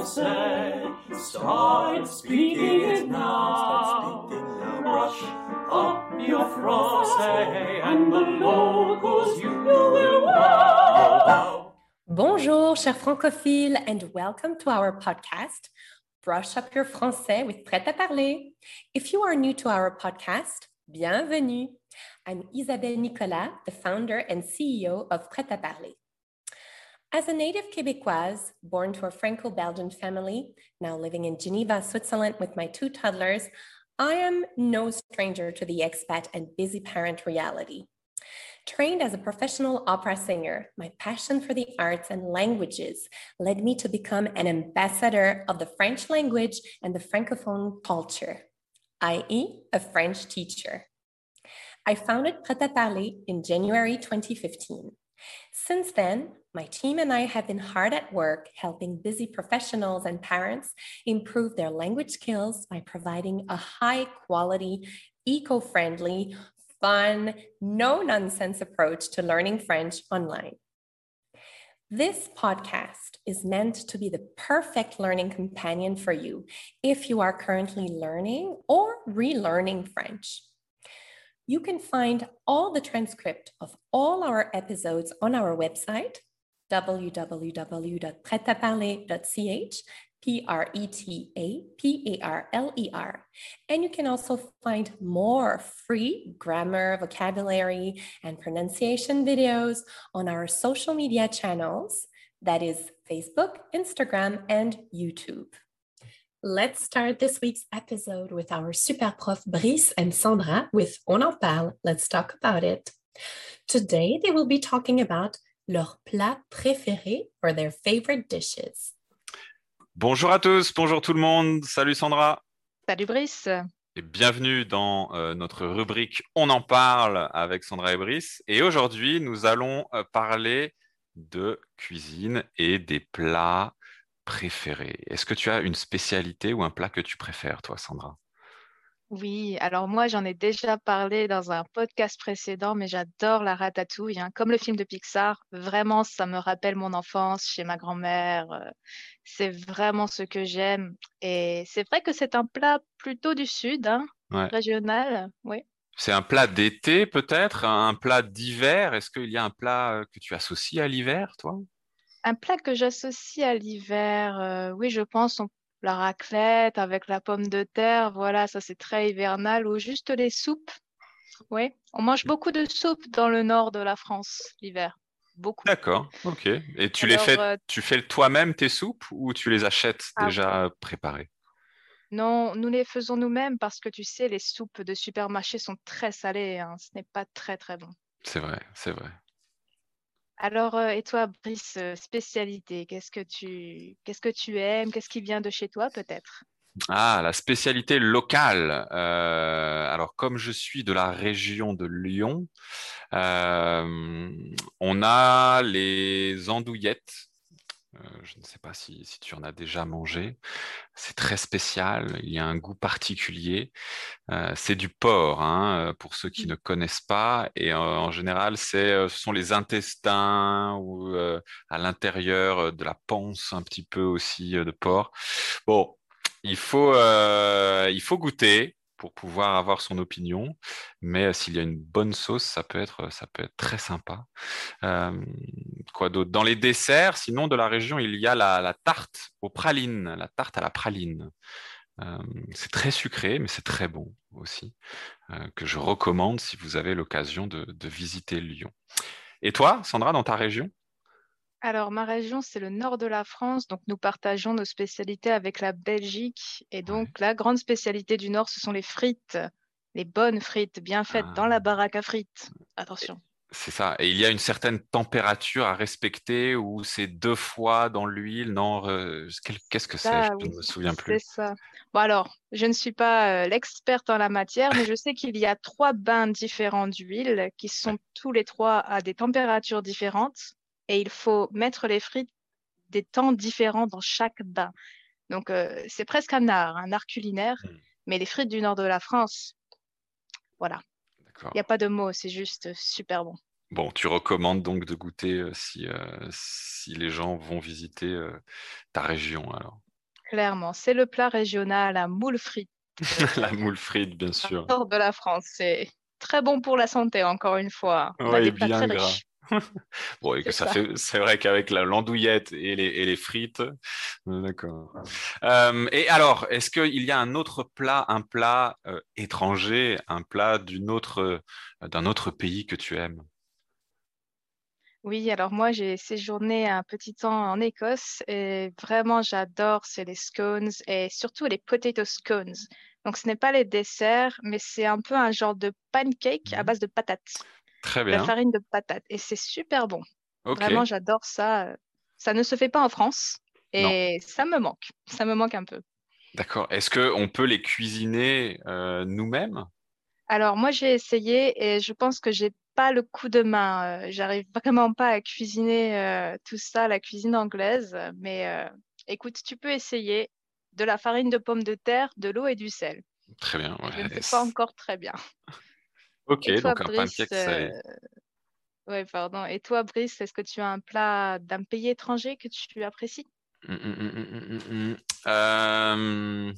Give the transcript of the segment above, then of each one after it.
français. Start speaking it now. Up your and the locals you will wow. Bonjour, chers francophiles, and welcome to our podcast, Brush Up Your Français with Prêt à Parler. If you are new to our podcast, bienvenue. I'm Isabelle Nicolas, the founder and CEO of Prêt à Parler. As a native Quebecoise, born to a Franco Belgian family, now living in Geneva, Switzerland with my two toddlers, I am no stranger to the expat and busy parent reality. Trained as a professional opera singer, my passion for the arts and languages led me to become an ambassador of the French language and the Francophone culture, i.e., a French teacher. I founded Prêt à Parler in January 2015. Since then, my team and I have been hard at work helping busy professionals and parents improve their language skills by providing a high quality, eco friendly, fun, no nonsense approach to learning French online. This podcast is meant to be the perfect learning companion for you if you are currently learning or relearning French. You can find all the transcript of all our episodes on our website, www.pretaparler.ch, P R E T A P A R L E R. And you can also find more free grammar, vocabulary, and pronunciation videos on our social media channels that is Facebook, Instagram, and YouTube. Let's start this week's episode with our super prof Brice and Sandra with On en parle. Let's talk about it. Today, they will be talking about leurs plats préférés or their favorite dishes. Bonjour à tous, bonjour tout le monde. Salut Sandra. Salut Brice. Et bienvenue dans euh, notre rubrique On en parle avec Sandra et Brice. Et aujourd'hui, nous allons euh, parler de cuisine et des plats préférés. Est-ce que tu as une spécialité ou un plat que tu préfères, toi, Sandra? Oui, alors moi, j'en ai déjà parlé dans un podcast précédent, mais j'adore la ratatouille. hein. Comme le film de Pixar, vraiment, ça me rappelle mon enfance chez ma grand-mère. euh, C'est vraiment ce que j'aime. Et c'est vrai que c'est un plat plutôt du sud, hein, Ouais. régional. Oui. C'est un plat d'été peut-être, un plat d'hiver? Est-ce qu'il y a un plat euh, que tu associes à l'hiver, toi? Un plat que j'associe à l'hiver, euh, oui, je pense, on- la raclette avec la pomme de terre, voilà, ça c'est très hivernal, ou juste les soupes. Oui, on mange beaucoup de soupes dans le nord de la France l'hiver, beaucoup. D'accord, ok. Et tu les fais, euh, tu fais toi-même tes soupes ou tu les achètes Ah. déjà préparées? Non, nous les faisons nous-mêmes parce que tu sais, les soupes de supermarché sont très salées, hein, ce n'est pas très très bon. C'est vrai, c'est vrai. Alors, euh, et toi, Brice, euh, spécialité, qu'est-ce que tu, qu'est-ce que tu aimes, qu'est-ce qui vient de chez toi peut-être? Ah, la spécialité locale. Euh, alors, comme je suis de la région de Lyon, on a les andouillettes. Euh, je ne sais pas si, si tu en as déjà mangé. C'est très spécial. Il y a un goût particulier. Euh, c'est du porc, hein, euh, pour ceux qui ne connaissent pas. Et euh, en général, c'est, ce sont les intestins ou euh, à l'intérieur de la panse un petit peu aussi de porc. Bon, il faut, il faut goûter pour pouvoir avoir son opinion, mais euh, s'il y a une bonne sauce, ça peut être, ça peut être très sympa. Euh, quoi d'autre? Dans les desserts, sinon de la région, il y a la, la tarte aux pralines, la tarte à la praline. Euh, c'est très sucré, mais c'est très bon aussi, que je recommande si vous avez l'occasion de visiter Lyon. Et toi, Sandra, dans ta région? Alors, ma région, c'est le nord de la France, donc nous partageons nos spécialités avec la Belgique. Et donc, la grande spécialité du nord, ce sont les frites, les bonnes frites, bien faites dans Ah. la baraque à frites. Attention. C'est ça. Et il y a une certaine température à respecter ou c'est deux fois dans l'huile? Non, euh, qu'est-ce que c'est? Ça, Je oui, ne me souviens c'est plus. ça. Bon, alors, je ne suis pas euh, l'experte en la matière, mais je sais qu'il y a trois bains différents d'huile qui sont tous les trois à des températures différentes. Et il faut mettre les frites des temps différents dans chaque bain. Donc, euh, c'est presque un art, un art culinaire. Mm. Mais les frites du nord de la France, voilà, il n'y a pas de mots, c'est juste super bon. Bon, tu recommandes donc de goûter euh, si, euh, si les gens vont visiter ta région alors. Clairement, c'est le plat régional à moule frite. la moule frite, bien sûr. Nord de la France, c'est très bon pour la santé, encore une fois. On a Oui, des plats bien très gras. riches. Bon, et que C'est ça ça. fait, c'est vrai qu'avec la l'andouillette et les, et les frites, euh, d'accord. Euh, et alors, est-ce qu'il y a un autre plat, un plat euh, étranger, un plat d'une autre, euh, d'un autre pays que tu aimes? Oui, alors moi, j'ai séjourné un petit temps en Écosse et vraiment, j'adore, c'est les scones et surtout les potato scones. Donc, ce n'est pas les desserts, mais c'est un peu un genre de pancake à Mhm. base de patates, Très la farine de patates. Et c'est super bon. Vraiment, j'adore ça. Ça ne se fait pas en France Non. et ça me manque. Ça me manque un peu. D'accord. Est-ce que on peut les cuisiner euh, nous-mêmes? Alors, moi, j'ai essayé et je pense que j'ai pas le coup de main. Euh, j'arrive vraiment pas à cuisiner euh, tout ça, la cuisine anglaise. Mais écoute, tu peux essayer de la farine de pomme de terre, de l'eau et du sel. Très bien. Je ne pas encore très bien. Ok, Et toi, donc un Brice, pancake euh, ouais, pardon. Et toi, Brice, est-ce que tu as un plat d'un pays étranger que tu apprécies? Hum, hum, hum. Euh,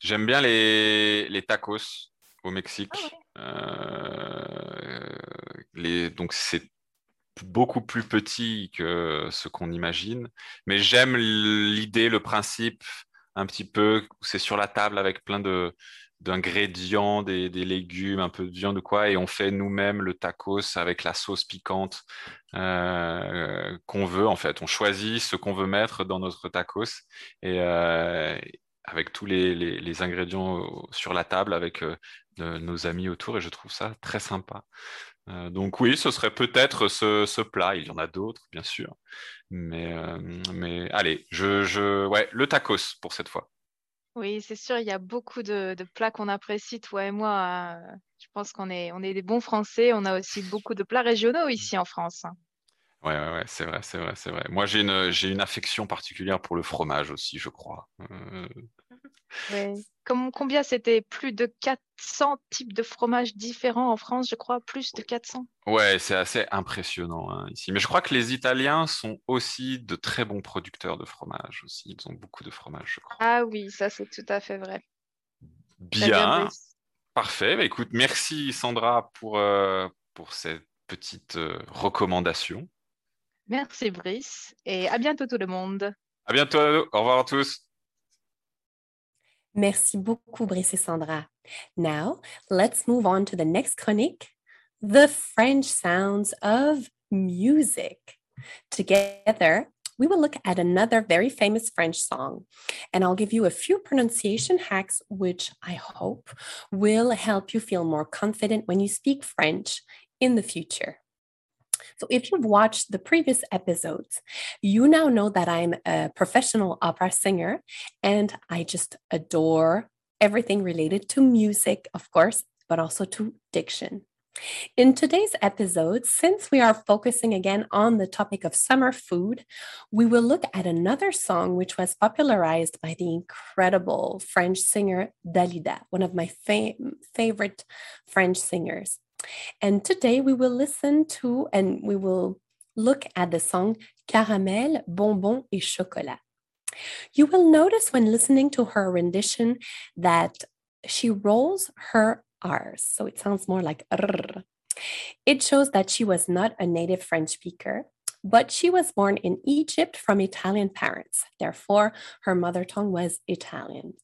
J'aime bien les, les tacos au Mexique. Euh, les, donc c'est beaucoup plus petit que ce qu'on imagine, mais j'aime l'idée, le principe un petit peu c'est sur la table avec plein de d'ingrédients, des, des légumes, un peu de viande ou quoi, et on fait nous-mêmes le tacos avec la sauce piquante euh, qu'on veut en fait. On choisit ce qu'on veut mettre dans notre tacos et euh, avec tous les, ingrédients sur la table avec euh, nos amis autour et je trouve ça très sympa. Donc oui, ce serait peut-être ce, ce plat. Il y en a d'autres, bien sûr. Mais, mais allez, je, je, ouais, le tacos pour cette fois. Oui, c'est sûr, il y a beaucoup de, de plats qu'on apprécie, toi et moi. hein. Je pense qu'on est, on est des bons Français. On a aussi beaucoup de plats régionaux ici en France. hein. Ouais, ouais, ouais, c'est vrai, c'est vrai, c'est vrai. Moi, j'ai une, j'ai une affection particulière pour le fromage aussi, je crois. Euh, Ouais. Comme- combien c'était? Plus de 400 types de fromages différents en France, je crois. Plus de 400. ouais, c'est assez impressionnant hein, ici. Mais je crois que les Italiens sont aussi de très bons producteurs de fromage aussi. Ils ont beaucoup de fromage, je crois. Ah oui, ça c'est tout à fait vrai. Bien, parfait. Bah, écoute, merci Sandra pour, euh, pour cette petite euh, recommandation. Merci, Brice. Et à bientôt tout le monde. À bientôt. Au revoir à tous. Merci beaucoup, Brice et Sandra. Now, let's move on to the next chronique the French sounds of music. Together, we will look at another very famous French song, and I'll give you a few pronunciation hacks, which I hope will help you feel more confident when you speak French in the future. So, if you've watched the previous episodes, you now know that I'm a professional opera singer and I just adore everything related to music, of course, but also to diction. In today's episode, since we are focusing again on the topic of summer food, we will look at another song which was popularized by the incredible French singer Dalida, one of my fa- favorite French singers. And today we will listen to and we will look at the song Caramel, Bonbon et Chocolat. You will notice when listening to her rendition that she rolls her R's, so it sounds more like R. It shows that she was not a native French speaker, but she was born in Egypt from Italian parents. Therefore, her mother tongue was Italian.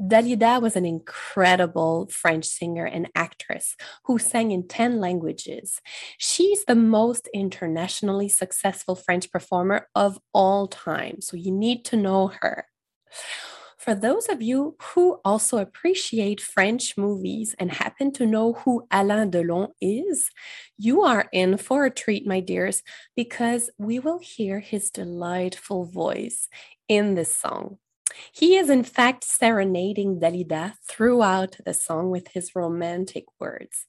Dalida was an incredible French singer and actress who sang in 10 languages. She's the most internationally successful French performer of all time, so you need to know her. For those of you who also appreciate French movies and happen to know who Alain Delon is, you are in for a treat, my dears, because we will hear his delightful voice in this song. He is, in fact, serenading Dalida throughout the song with his romantic words.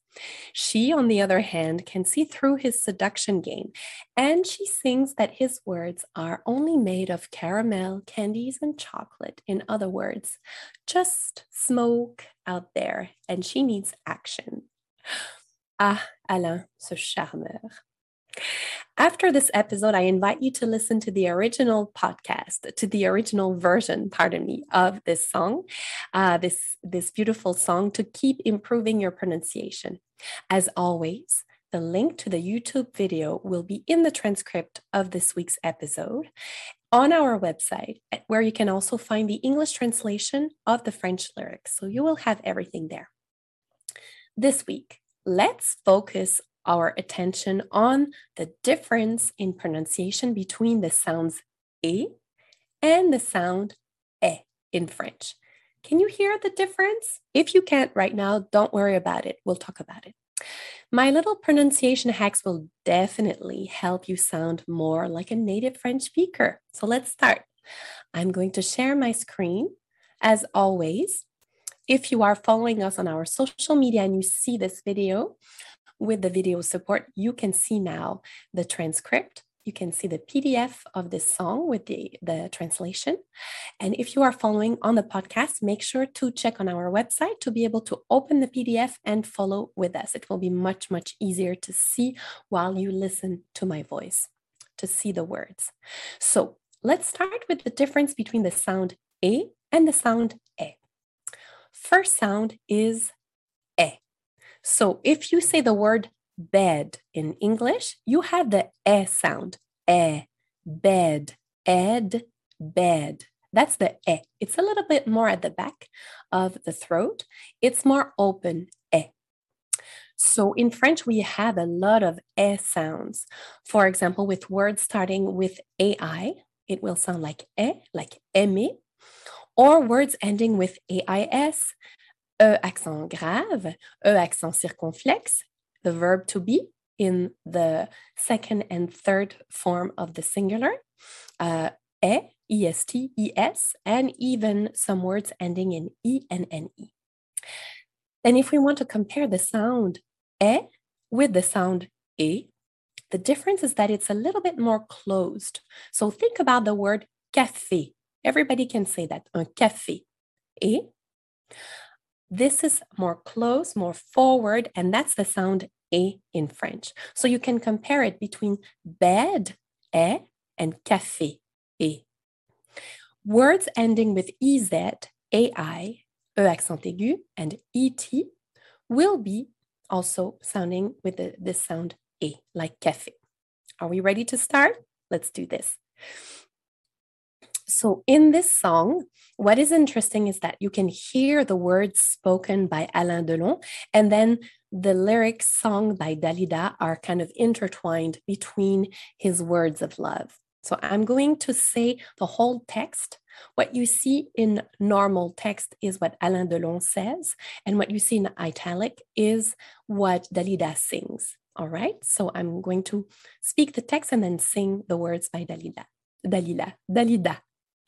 She, on the other hand, can see through his seduction game, and she sings that his words are only made of caramel, candies, and chocolate. In other words, just smoke out there, and she needs action. Ah, Alain, ce charmeur. After this episode, I invite you to listen to the original podcast, to the original version, pardon me, of this song, uh, this, this beautiful song to keep improving your pronunciation. As always, the link to the YouTube video will be in the transcript of this week's episode on our website, where you can also find the English translation of the French lyrics. So you will have everything there. This week, let's focus our attention on the difference in pronunciation between the sounds e and the sound e in French. Can you hear the difference? If you can't right now, don't worry about it. We'll talk about it. My little pronunciation hacks will definitely help you sound more like a native French speaker. So let's start. I'm going to share my screen. As always, if you are following us on our social media and you see this video, with the video support, you can see now the transcript. You can see the PDF of this song with the, the translation. And if you are following on the podcast, make sure to check on our website to be able to open the PDF and follow with us. It will be much, much easier to see while you listen to my voice, to see the words. So let's start with the difference between the sound A and the sound E. First sound is. So if you say the word bed in English, you have the e sound. E, bed, ed, bed. That's the e. It's a little bit more at the back of the throat. It's more open, e. So in French, we have a lot of e sounds. For example, with words starting with AI, it will sound like e, like aimer, or words ending with AIS, E accent grave, E accent circonflexe, the verb to be in the second and third form of the singular, uh, E, EST, ES, and even some words ending in E and NE. And if we want to compare the sound E with the sound E, the difference is that it's a little bit more closed. So think about the word café. Everybody can say that, un café. E this is more close, more forward, and that's the sound A in French. So you can compare it between bed, e, and café, e. Words ending with EZ, AI, E accent aigu, and ET will be also sounding with the, this sound A, like café. Are we ready to start? Let's do this. So, in this song, what is interesting is that you can hear the words spoken by Alain Delon, and then the lyrics sung by Dalida are kind of intertwined between his words of love. So, I'm going to say the whole text. What you see in normal text is what Alain Delon says, and what you see in italic is what Dalida sings. All right, so I'm going to speak the text and then sing the words by Dalida. Dalila, Dalida.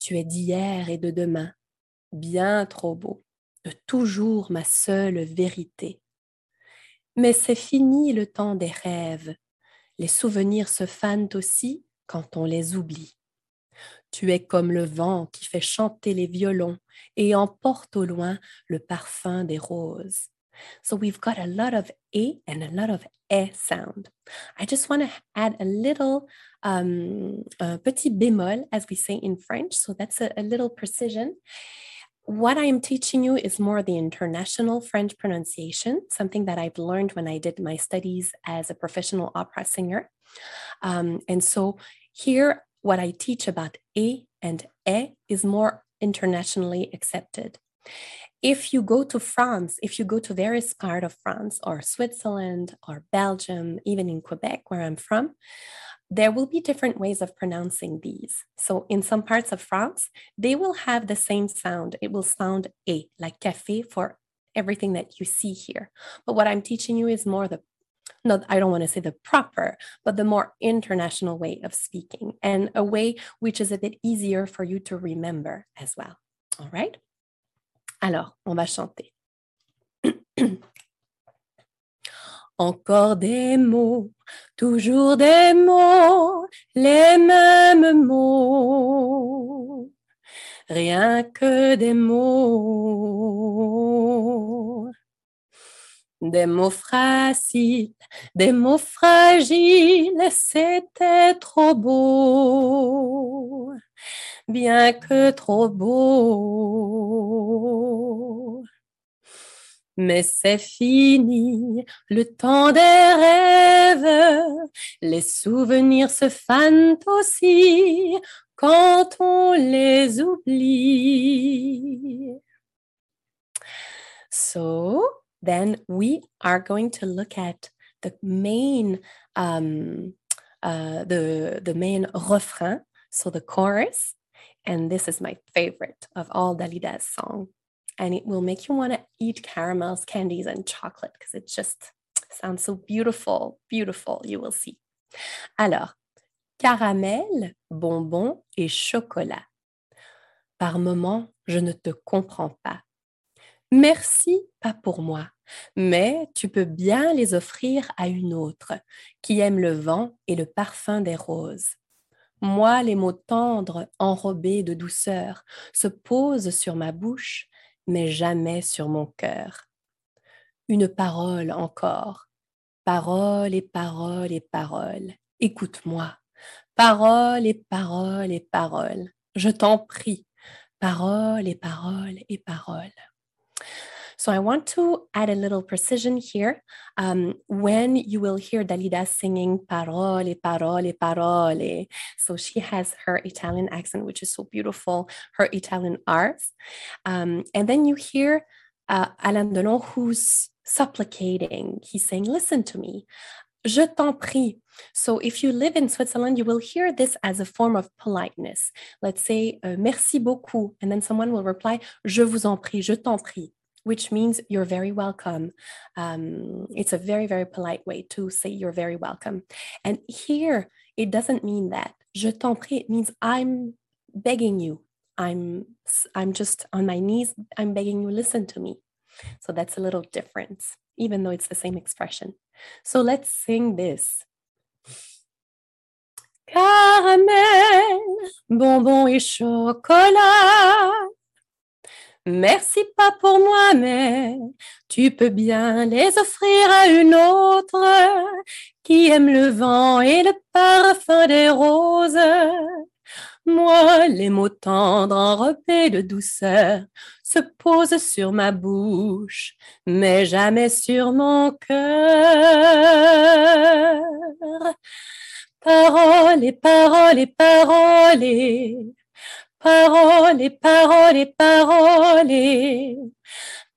Tu es d'hier et de demain, bien trop beau, de toujours ma seule vérité. Mais c'est fini le temps des rêves. Les souvenirs se fanent aussi quand on les oublie. Tu es comme le vent qui fait chanter les violons et emporte au loin le parfum des roses. So we've got a lot of A and a lot of E sound. I just want to add a little um, petit bémol, as we say in French. So that's a, a little precision. What I am teaching you is more the international French pronunciation, something that I've learned when I did my studies as a professional opera singer. Um, and so here, what I teach about E and E is more internationally accepted if you go to France, if you go to various part of France or Switzerland or Belgium, even in Quebec, where I'm from, there will be different ways of pronouncing these. So in some parts of France, they will have the same sound. It will sound a, like café for everything that you see here. But what I'm teaching you is more the not I don't want to say the proper, but the more international way of speaking and a way which is a bit easier for you to remember as well. All right? Alors, on va chanter. Encore des mots, toujours des mots, les mêmes mots, rien que des mots. Des mots fragiles, des mots fragiles, c'était trop beau, bien que trop beau. Mais c'est fini, le temps des rêves, les souvenirs se fanent aussi quand on les oublie. So, then we are going to look at the main um, uh, the the main refrain, so the chorus, and this is my favorite of all Dalida's song, and it will make you want to eat caramels, candies, and chocolate because it just sounds so beautiful, beautiful. You will see. Alors, caramel, bonbon et chocolat. Par moments, je ne te comprends pas. Merci, pas pour moi, mais tu peux bien les offrir à une autre qui aime le vent et le parfum des roses. Moi, les mots tendres, enrobés de douceur, se posent sur ma bouche, mais jamais sur mon cœur. Une parole encore, parole et parole et parole. Écoute-moi, parole et parole et parole. Je t'en prie, parole et parole et parole. So I want to add a little precision here. Um, when you will hear Dalida singing parole, parole, parole. So she has her Italian accent, which is so beautiful, her Italian R's. Um, and then you hear uh, Alain Delon who's supplicating. He's saying, listen to me. Je t'en prie. So if you live in Switzerland, you will hear this as a form of politeness. Let's say, uh, merci beaucoup. And then someone will reply, je vous en prie, je t'en prie which means you're very welcome. Um, it's a very, very polite way to say you're very welcome. And here, it doesn't mean that. Je t'en prie, means I'm begging you. I'm, I'm just on my knees. I'm begging you, listen to me. So that's a little difference, even though it's the same expression. So let's sing this. Caramel, bonbon et chocolat Merci pas pour moi, mais tu peux bien les offrir à une autre qui aime le vent et le parfum des roses. Moi, les mots tendres enrobés de douceur se posent sur ma bouche, mais jamais sur mon cœur. Paroles et paroles et paroles Parole, parole, parole.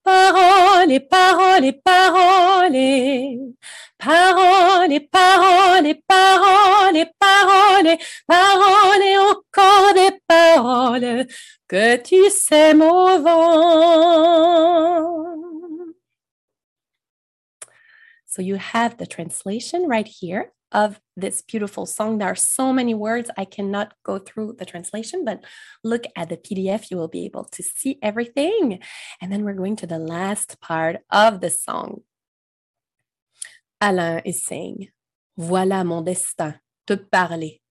Parole, parole, parole. Parole, parole, parole, parole. Parole, encore des paroles que tu sais au vent. So you have the translation right here of this beautiful song. There are so many words. I cannot go through the translation, but look at the PDF. You will be able to see everything. And then we're going to the last part of the song. Alain is saying, Voilà mon destin, te parler,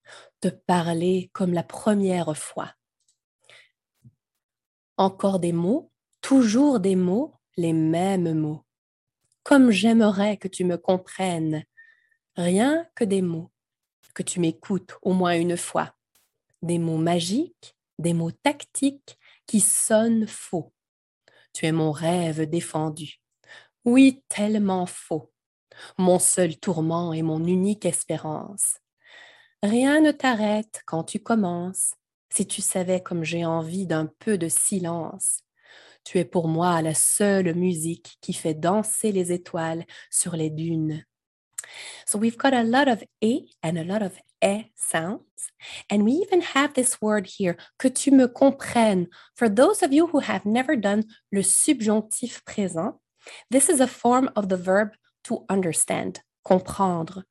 te parler comme la première fois. Encore des mots, toujours des mots, les mêmes mots. Comme j'aimerais que tu me comprennes, Rien que des mots, que tu m'écoutes au moins une fois. Des mots magiques, des mots tactiques qui sonnent faux. Tu es mon rêve défendu. Oui, tellement faux. Mon seul tourment et mon unique espérance. Rien ne t'arrête quand tu commences. Si tu savais comme j'ai envie d'un peu de silence. Tu es pour moi la seule musique qui fait danser les étoiles sur les dunes. So we've got a lot of A and a lot of E sounds. And we even have this word here, que tu me comprennes. For those of you who have never done le subjonctif présent, this is a form of the verb to understand. comprendre.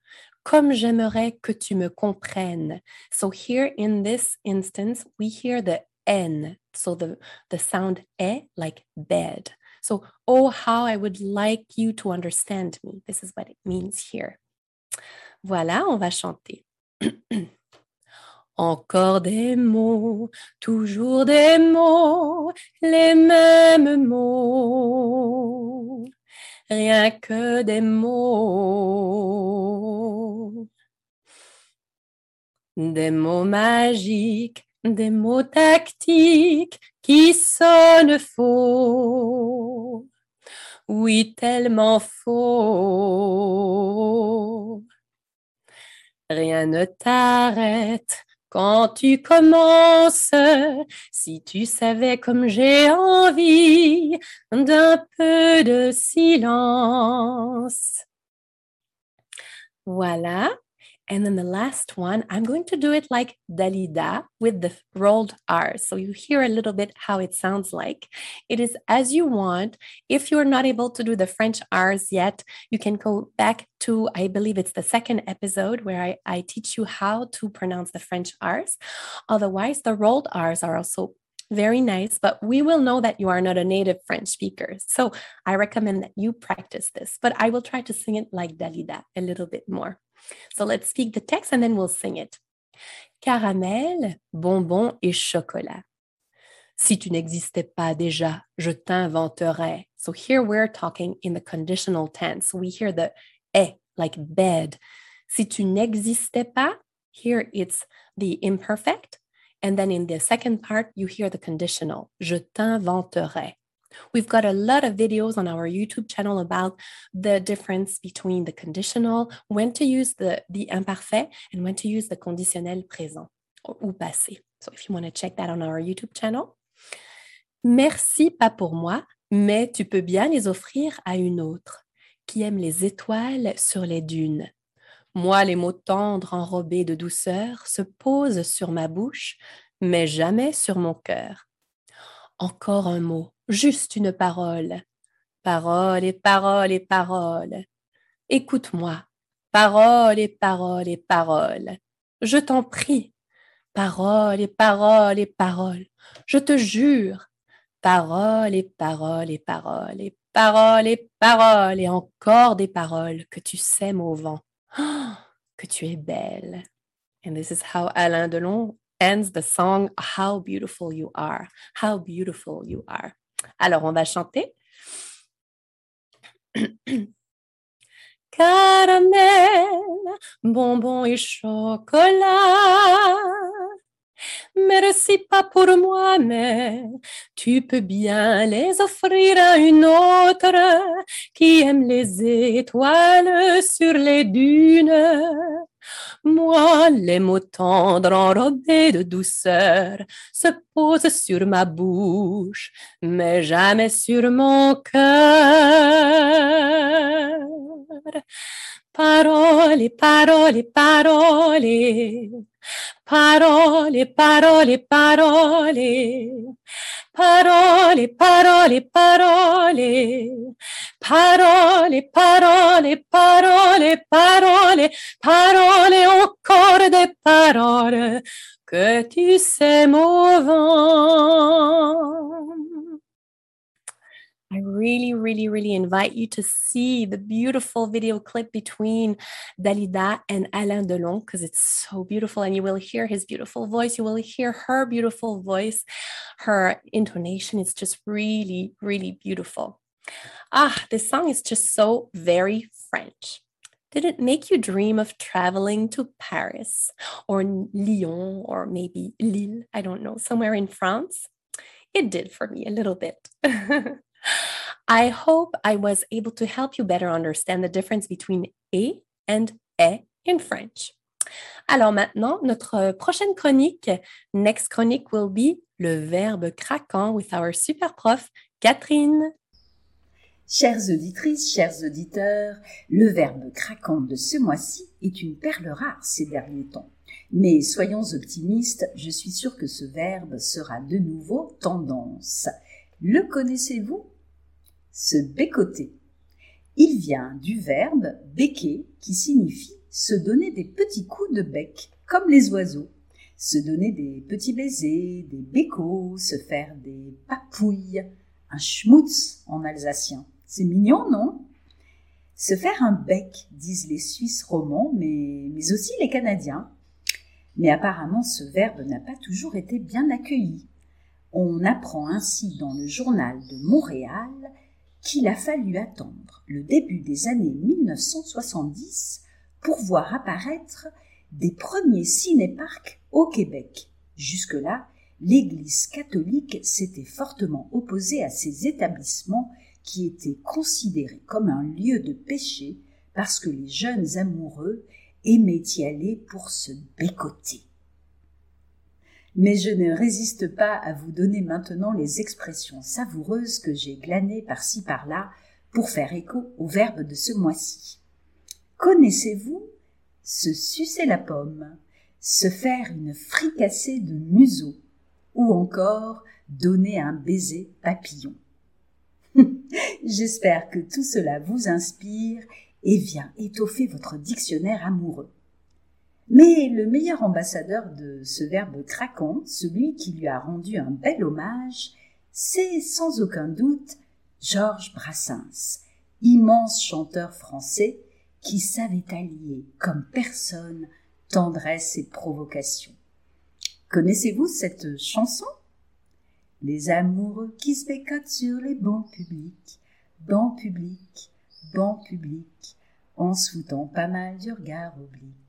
Comme j'aimerais que tu me comprennes. So here in this instance, we hear the N. So the, the sound E like bed. So, oh, how I would like you to understand me. This is what it means here. Voilà, on va chanter. Encore des mots, toujours des mots, les mêmes mots, rien que des mots. Des mots magiques, des mots tactiques qui sonnent faux. Oui, tellement faux. Rien ne t'arrête quand tu commences, si tu savais comme j'ai envie d'un peu de silence. Voilà, And then the last one, I'm going to do it like Dalida with the rolled R. So you hear a little bit how it sounds like. It is as you want. If you're not able to do the French R's yet, you can go back to, I believe it's the second episode where I, I teach you how to pronounce the French R's. Otherwise, the rolled R's are also very nice, but we will know that you are not a native French speaker. So I recommend that you practice this, but I will try to sing it like Dalida a little bit more. So let's speak the text and then we'll sing it. Caramel, bonbon et chocolat. Si tu n'existais pas déjà, je t'inventerais. So here we're talking in the conditional tense. We hear the eh, like bed. Si tu n'existais pas, here it's the imperfect. And then in the second part, you hear the conditional. Je t'inventerai. We've got a lot of videos on our YouTube channel about the difference between the conditional, when to use the, the imparfait, and when to use the conditionnel présent ou passé. So if you want to check that on our YouTube channel. Merci, pas pour moi, mais tu peux bien les offrir à une autre qui aime les étoiles sur les dunes. Moi, les mots tendres enrobés de douceur se posent sur ma bouche, mais jamais sur mon cœur. Encore un mot, juste une parole. Parole et parole et parole. Écoute-moi. Parole et parole et parole. Je t'en prie. Parole et parole et parole. Je te jure. Parole et parole et parole et parole et parole et encore des paroles que tu sèmes au vent. Que tu es belle. And this is how Alain Delon ends the song How Beautiful You Are. How Beautiful You Are. Alors, on va chanter. Caramel, bonbon et chocolat. Merci pas pour moi, mais tu peux bien les offrir à une autre qui aime les étoiles sur les dunes. Moi, les mots tendres enrobés de douceur se posent sur ma bouche, mais jamais sur mon cœur. Parole, parole, parole. Parole, parole, parole. Parole, parole, parole. Parole, parole, parole, parole. Parole, encore des paroles que tu sais au vent. I really, really, really invite you to see the beautiful video clip between Dalida and Alain Delon because it's so beautiful. And you will hear his beautiful voice. You will hear her beautiful voice. Her intonation is just really, really beautiful. Ah, this song is just so very French. Did it make you dream of traveling to Paris or Lyon or maybe Lille? I don't know, somewhere in France? It did for me a little bit. I hope I was able to help you better understand the difference between et and est in French. Alors maintenant, notre prochaine chronique, next chronique will be le verbe craquant with our super prof, Catherine. Chères auditrices, chers auditeurs, le verbe craquant de ce mois-ci est une perle rare ces derniers temps. Mais soyons optimistes, je suis sûre que ce verbe sera de nouveau tendance. Le connaissez-vous? Se bécoter. Il vient du verbe béquer qui signifie se donner des petits coups de bec, comme les oiseaux. Se donner des petits baisers, des bécots, se faire des papouilles, un schmutz en alsacien. C'est mignon, non? Se faire un bec, disent les Suisses romans, mais aussi les Canadiens. Mais apparemment, ce verbe n'a pas toujours été bien accueilli. On apprend ainsi dans le journal de Montréal qu'il a fallu attendre le début des années 1970 pour voir apparaître des premiers cinéparcs au Québec. Jusque-là, l'Église catholique s'était fortement opposée à ces établissements qui étaient considérés comme un lieu de péché parce que les jeunes amoureux aimaient y aller pour se bécoter. Mais je ne résiste pas à vous donner maintenant les expressions savoureuses que j'ai glanées par-ci par-là pour faire écho au verbe de ce mois-ci. Connaissez-vous se sucer la pomme, se faire une fricassée de museau, ou encore donner un baiser papillon? J'espère que tout cela vous inspire et vient étoffer votre dictionnaire amoureux. Mais le meilleur ambassadeur de ce verbe craquant, celui qui lui a rendu un bel hommage, c'est sans aucun doute Georges Brassens, immense chanteur français qui savait allier comme personne tendresse et provocation. Connaissez-vous cette chanson? Les amoureux qui se sur les bancs publics, bancs publics, bancs publics, en se foutant pas mal du regard oblique.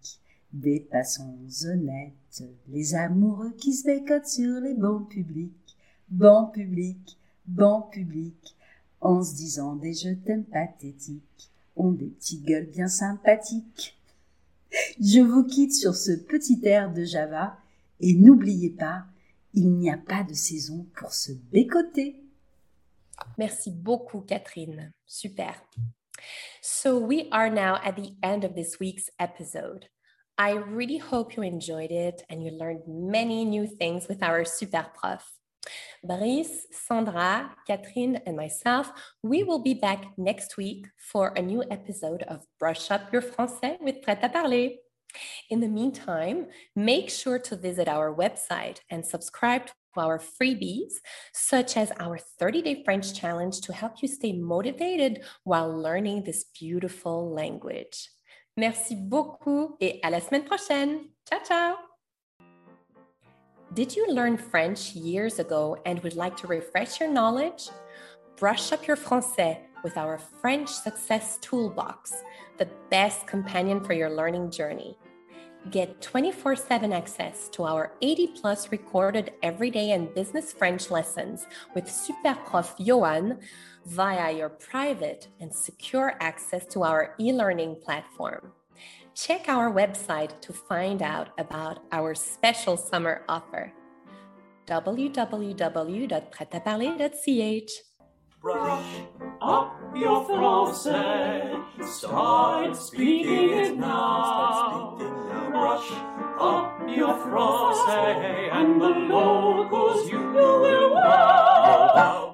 Des passants honnêtes, les amoureux qui se bécotent sur les bancs publics, bancs publics, bancs publics, en se disant des je t'aime pathétiques ont des petites gueules bien sympathiques. Je vous quitte sur ce petit air de Java et n'oubliez pas, il n'y a pas de saison pour se bécoter. Merci beaucoup, Catherine. Super. So we are now at the end of this week's episode. I really hope you enjoyed it and you learned many new things with our super prof. Brice, Sandra, Catherine, and myself, we will be back next week for a new episode of Brush Up Your Français with Prêt à Parler. In the meantime, make sure to visit our website and subscribe to our freebies, such as our 30 day French challenge to help you stay motivated while learning this beautiful language. Merci beaucoup et à la semaine prochaine. Ciao, ciao. Did you learn French years ago and would like to refresh your knowledge? Brush up your français with our French Success Toolbox, the best companion for your learning journey. Get 24 7 access to our 80 plus recorded everyday and business French lessons with Super Prof Johan via your private and secure access to our e learning platform check our website to find out about our special summer offer www.pretaparler.ch. Brush up your français. Start speaking it now. Brush up your français, and the locals you will wow.